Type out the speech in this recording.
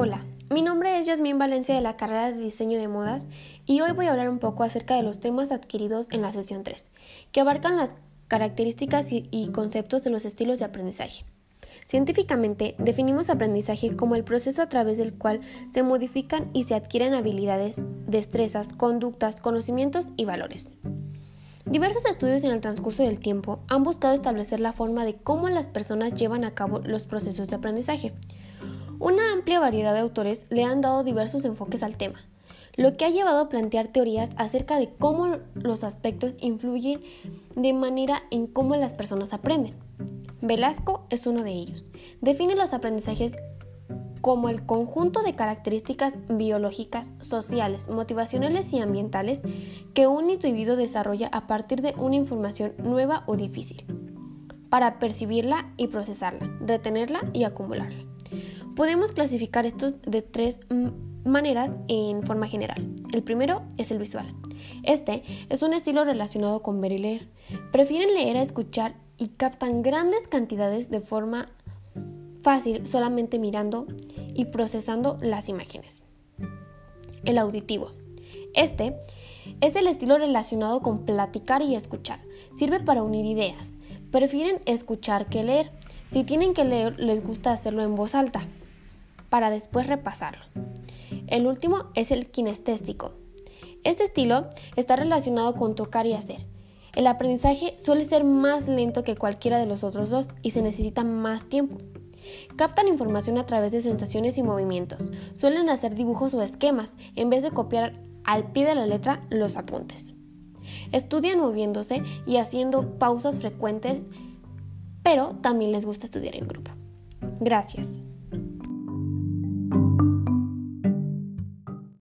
Hola, mi nombre es Yasmín Valencia de la carrera de diseño de modas y hoy voy a hablar un poco acerca de los temas adquiridos en la sesión 3, que abarcan las características y, conceptos de los estilos de aprendizaje. Científicamente, definimos aprendizaje como el proceso a través del cual se modifican y se adquieren habilidades, destrezas, conductas, conocimientos y valores. Diversos estudios en el transcurso del tiempo han buscado establecer la forma de cómo las personas llevan a cabo los procesos de aprendizaje. Una amplia variedad de autores le han dado diversos enfoques al tema, lo que ha llevado a plantear teorías acerca de cómo los aspectos influyen de manera en cómo las personas aprenden. Velasco es uno de ellos. Define los aprendizajes como el conjunto de características biológicas, sociales, motivacionales y ambientales que un individuo desarrolla a partir de una información nueva o difícil, para percibirla y procesarla, retenerla y acumularla. Podemos clasificar estos de tres maneras en forma general. El primero es el visual. Este es un estilo relacionado con ver y leer. Prefieren leer a escuchar y captan grandes cantidades de forma fácil solamente mirando y procesando las imágenes. El auditivo. Este es el estilo relacionado con platicar y escuchar. Sirve para unir ideas. Prefieren escuchar que leer. Si tienen que leer, les gusta hacerlo en voz alta, para después repasarlo. El último es el kinestésico. Este estilo está relacionado con tocar y hacer. El aprendizaje suele ser más lento que cualquiera de los otros dos y se necesita más tiempo. Captan información a través de sensaciones y movimientos. Suelen hacer dibujos o esquemas en vez de copiar al pie de la letra los apuntes. Estudian moviéndose y haciendo pausas frecuentes, pero también les gusta estudiar en grupo. Gracias.